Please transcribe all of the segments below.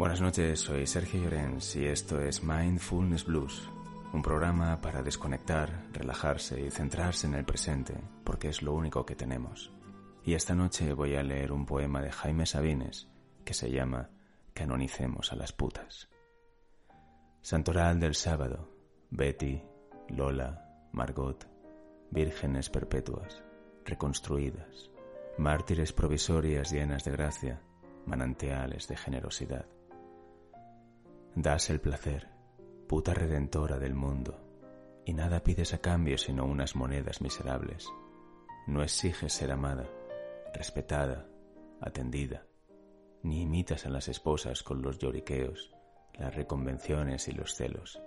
Buenas noches, soy Sergio Llorens y esto es Mindfulness Blues, un programa para desconectar, relajarse y centrarse en el presente, porque es lo único que tenemos. Y esta noche voy a leer un poema de Jaime Sabines que se llama Canonicemos a las putas. Santoral del sábado, Betty, Lola, Margot, vírgenes perpetuas, reconstruidas, mártires provisorias llenas de gracia, manantiales de generosidad. Das el placer, puta redentora del mundo, y nada pides a cambio sino unas monedas miserables. No exiges ser amada, respetada, atendida, ni imitas a las esposas con los lloriqueos, las reconvenciones y los celos.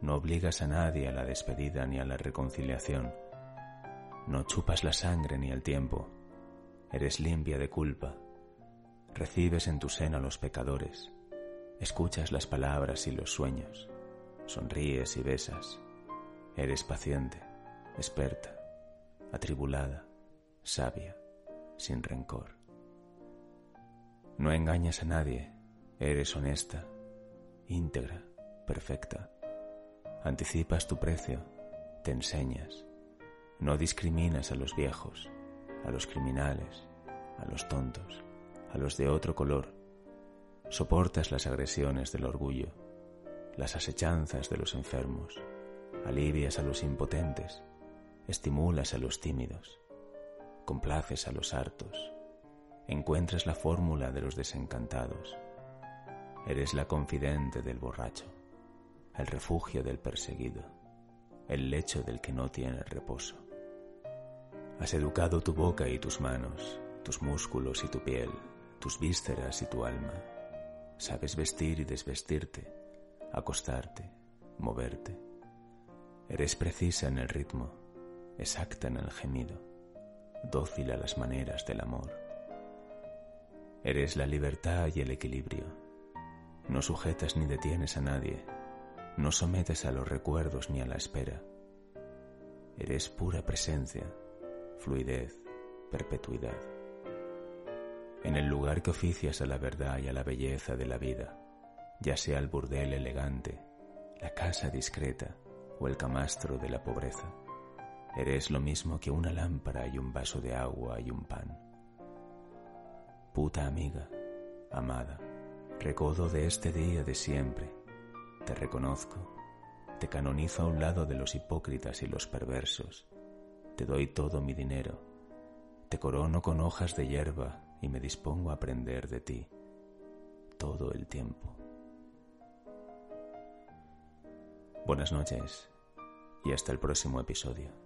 No obligas a nadie a la despedida ni a la reconciliación. No chupas la sangre ni el tiempo. Eres limpia de culpa. Recibes en tu seno a los pecadores Escuchas las palabras y los sueños, sonríes y besas. Eres paciente, experta, atribulada, sabia, sin rencor. No engañas a nadie, eres honesta, íntegra, perfecta. Anticipas tu precio, te enseñas. No discriminas a los viejos, a los criminales, a los tontos, a los de otro color Soportas las agresiones del orgullo, las asechanzas de los enfermos, alivias a los impotentes, estimulas a los tímidos, complaces a los hartos, encuentras la fórmula de los desencantados. Eres la confidente del borracho, el refugio del perseguido, el lecho del que no tiene reposo. Has educado tu boca y tus manos, tus músculos y tu piel, tus vísceras y tu alma Sabes vestir y desvestirte, acostarte, moverte. Eres precisa en el ritmo, exacta en el gemido, dócil a las maneras del amor. Eres la libertad y el equilibrio. No sujetas ni detienes a nadie, no sometes a los recuerdos ni a la espera. Eres pura presencia, fluidez, perpetuidad en el lugar que oficias a la verdad y a la belleza de la vida, ya sea el burdel elegante, la casa discreta o el camastro de la pobreza. Eres lo mismo que una lámpara y un vaso de agua y un pan. Puta amiga, amada, recodo de este día de siempre, te reconozco, te canonizo a un lado de los hipócritas y los perversos, te doy todo mi dinero, te corono con hojas de hierba y me dispongo a aprender de ti todo el tiempo. Buenas noches y hasta el próximo episodio.